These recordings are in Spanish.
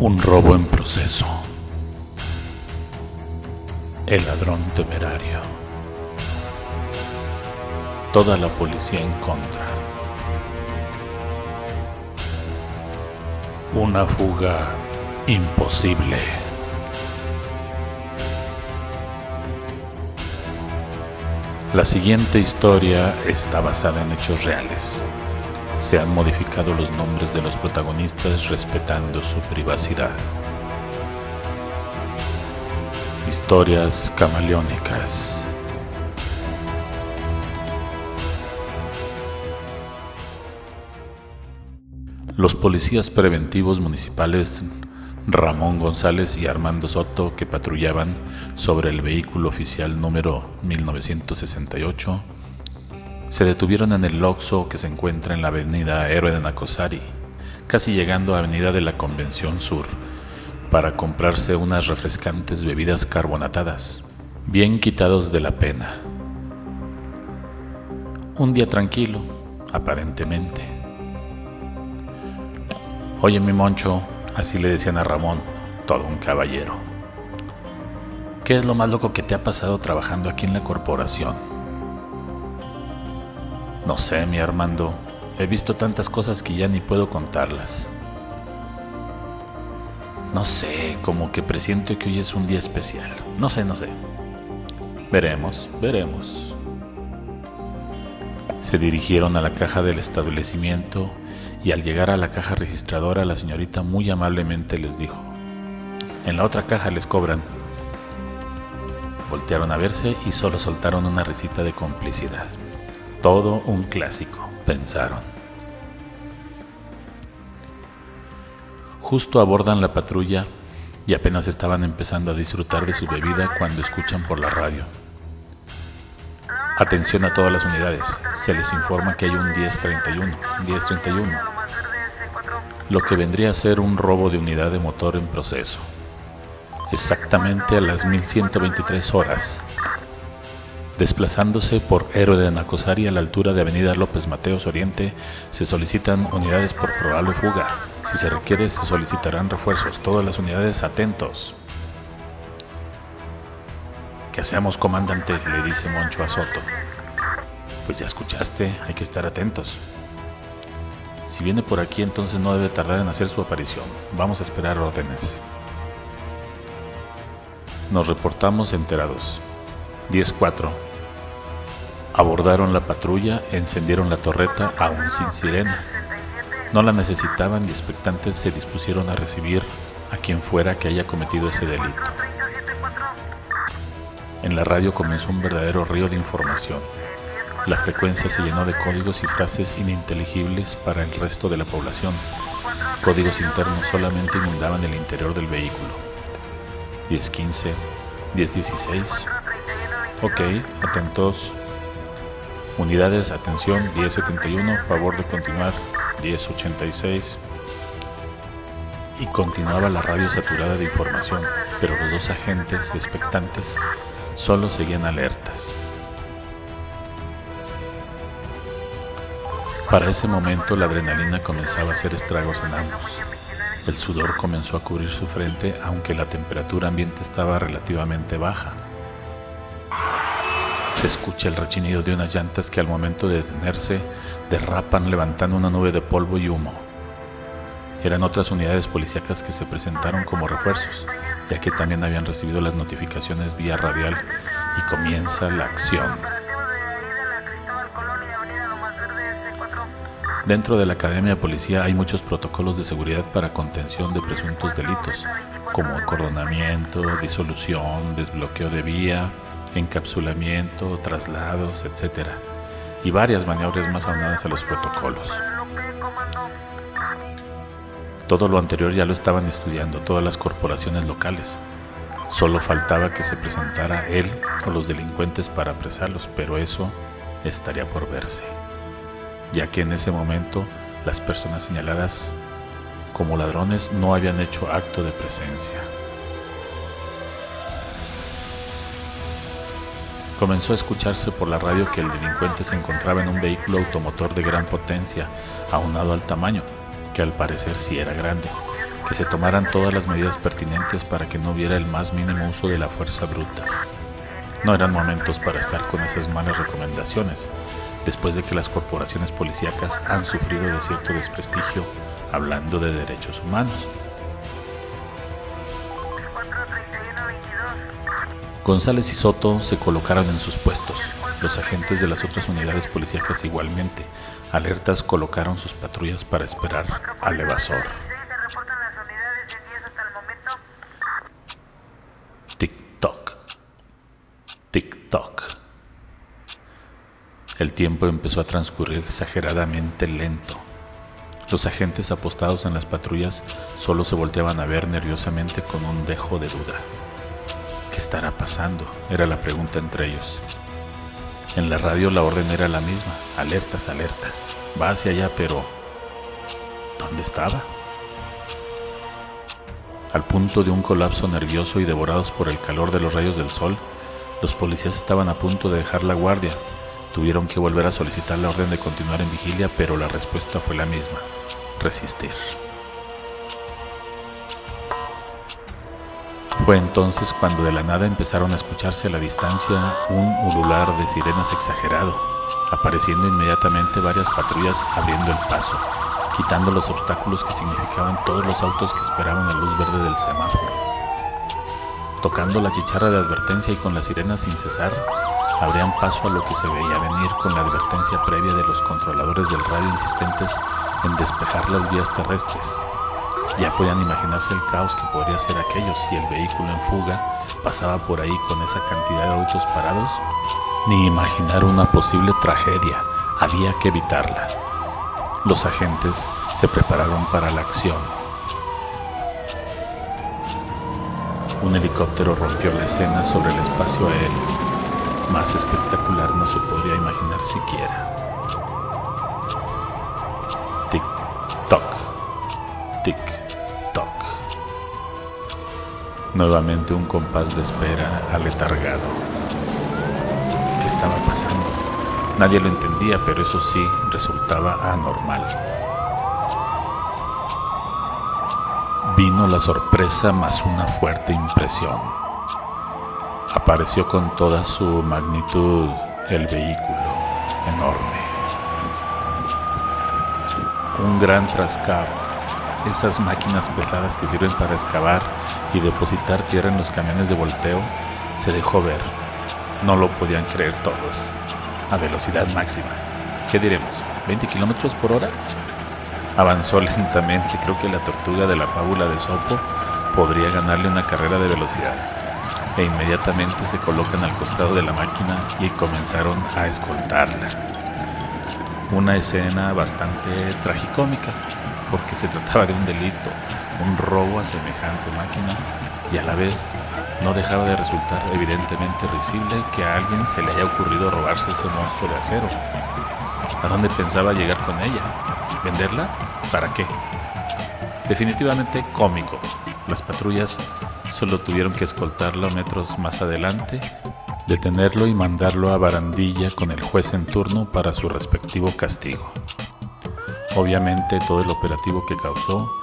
Un robo en proceso. El ladrón temerario. Toda la policía en contra. Una fuga imposible. La siguiente historia está basada en hechos reales. Se han modificado los nombres de los protagonistas respetando su privacidad. Historias camaleónicas. Los policías preventivos municipales Ramón González y Armando Soto, que patrullaban sobre el vehículo oficial número 1968, se detuvieron en el Loxo que se encuentra en la avenida Héroe de Nacosari, casi llegando a Avenida de la Convención Sur, para comprarse unas refrescantes bebidas carbonatadas, bien quitados de la pena. Un día tranquilo, aparentemente. Oye, mi moncho, Así le decían a Ramón, todo un caballero. ¿Qué es lo más loco que te ha pasado trabajando aquí en la corporación? No sé, mi Armando. He visto tantas cosas que ya ni puedo contarlas. No sé, como que presiento que hoy es un día especial. No sé, no sé. Veremos, veremos. Se dirigieron a la caja del establecimiento y al llegar a la caja registradora la señorita muy amablemente les dijo, en la otra caja les cobran. Voltearon a verse y solo soltaron una risita de complicidad. Todo un clásico, pensaron. Justo abordan la patrulla y apenas estaban empezando a disfrutar de su bebida cuando escuchan por la radio. Atención a todas las unidades. Se les informa que hay un 1031. 1031. Lo que vendría a ser un robo de unidad de motor en proceso. Exactamente a las 1123 horas. Desplazándose por Héroe de Nacosari a la altura de Avenida López Mateos Oriente, se solicitan unidades por probable fuga. Si se requiere, se solicitarán refuerzos. Todas las unidades atentos. ¿Qué hacemos, comandante? le dice Moncho a Soto. Pues ya escuchaste, hay que estar atentos. Si viene por aquí, entonces no debe tardar en hacer su aparición. Vamos a esperar órdenes. Nos reportamos enterados. 10-4. Abordaron la patrulla, encendieron la torreta aún sin sirena. No la necesitaban y expectantes se dispusieron a recibir a quien fuera que haya cometido ese delito. En la radio comenzó un verdadero río de información. La frecuencia se llenó de códigos y frases ininteligibles para el resto de la población. Códigos internos solamente inundaban el interior del vehículo. 1015, 1016. Ok, atentos. Unidades, atención, 1071, favor de continuar, 1086. Y continuaba la radio saturada de información, pero los dos agentes expectantes solo seguían alertas. Para ese momento la adrenalina comenzaba a hacer estragos en ambos. El sudor comenzó a cubrir su frente aunque la temperatura ambiente estaba relativamente baja. Se escucha el rechinido de unas llantas que al momento de detenerse derrapan levantando una nube de polvo y humo. Eran otras unidades policíacas que se presentaron como refuerzos, ya que también habían recibido las notificaciones vía radial y comienza la acción. Dentro de la Academia de Policía hay muchos protocolos de seguridad para contención de presuntos delitos, como acordonamiento, disolución, desbloqueo de vía, encapsulamiento, traslados, etc. Y varias maniobras más aunadas a los protocolos. Todo lo anterior ya lo estaban estudiando todas las corporaciones locales. Solo faltaba que se presentara él o los delincuentes para apresarlos, pero eso estaría por verse, ya que en ese momento las personas señaladas como ladrones no habían hecho acto de presencia. Comenzó a escucharse por la radio que el delincuente se encontraba en un vehículo automotor de gran potencia, aunado al tamaño, que al parecer sí era grande, que se tomaran todas las medidas pertinentes para que no hubiera el más mínimo uso de la fuerza bruta. No eran momentos para estar con esas malas recomendaciones, después de que las corporaciones policíacas han sufrido de cierto desprestigio hablando de derechos humanos. González y Soto se colocaron en sus puestos. Los agentes de las otras unidades policíacas igualmente, alertas, colocaron sus patrullas para esperar al evasor. Tic-toc. Tic-toc. El tiempo empezó a transcurrir exageradamente lento. Los agentes apostados en las patrullas solo se volteaban a ver nerviosamente con un dejo de duda. ¿Qué estará pasando? Era la pregunta entre ellos. En la radio la orden era la misma, alertas, alertas. Va hacia allá, pero ¿dónde estaba? Al punto de un colapso nervioso y devorados por el calor de los rayos del sol, los policías estaban a punto de dejar la guardia. Tuvieron que volver a solicitar la orden de continuar en vigilia, pero la respuesta fue la misma, resistir. Fue entonces cuando de la nada empezaron a escucharse a la distancia un ulular de sirenas exagerado, apareciendo inmediatamente varias patrullas abriendo el paso, quitando los obstáculos que significaban todos los autos que esperaban la luz verde del semáforo. Tocando la chicharra de advertencia y con las sirenas sin cesar, abrían paso a lo que se veía venir con la advertencia previa de los controladores del radio insistentes en despejar las vías terrestres, ya podían imaginarse el caos que podría ser aquello si el vehículo en fuga pasaba por ahí con esa cantidad de autos parados. Ni imaginar una posible tragedia, había que evitarla. Los agentes se prepararon para la acción. Un helicóptero rompió la escena sobre el espacio aéreo. Más espectacular no se podría imaginar siquiera. Nuevamente un compás de espera aletargado. ¿Qué estaba pasando? Nadie lo entendía, pero eso sí resultaba anormal. Vino la sorpresa más una fuerte impresión. Apareció con toda su magnitud el vehículo enorme. Un gran trascabo esas máquinas pesadas que sirven para excavar y depositar tierra en los camiones de volteo, se dejó ver. No lo podían creer todos. A velocidad máxima. ¿Qué diremos? ¿20 kilómetros por hora? Avanzó lentamente. Creo que la tortuga de la fábula de Sopo podría ganarle una carrera de velocidad. E inmediatamente se colocan al costado de la máquina y comenzaron a escoltarla. Una escena bastante tragicómica porque se trataba de un delito, un robo a semejante máquina y a la vez no dejaba de resultar evidentemente risible que a alguien se le haya ocurrido robarse ese monstruo de acero. ¿A dónde pensaba llegar con ella? ¿Venderla? ¿Para qué? Definitivamente cómico. Las patrullas solo tuvieron que escoltarlo metros más adelante, detenerlo y mandarlo a barandilla con el juez en turno para su respectivo castigo. Obviamente todo el operativo que causó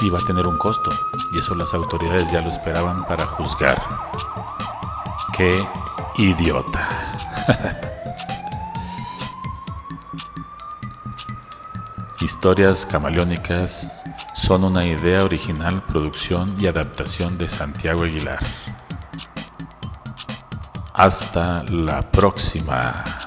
iba a tener un costo y eso las autoridades ya lo esperaban para juzgar. ¡Qué idiota! Historias camaleónicas son una idea original, producción y adaptación de Santiago Aguilar. Hasta la próxima.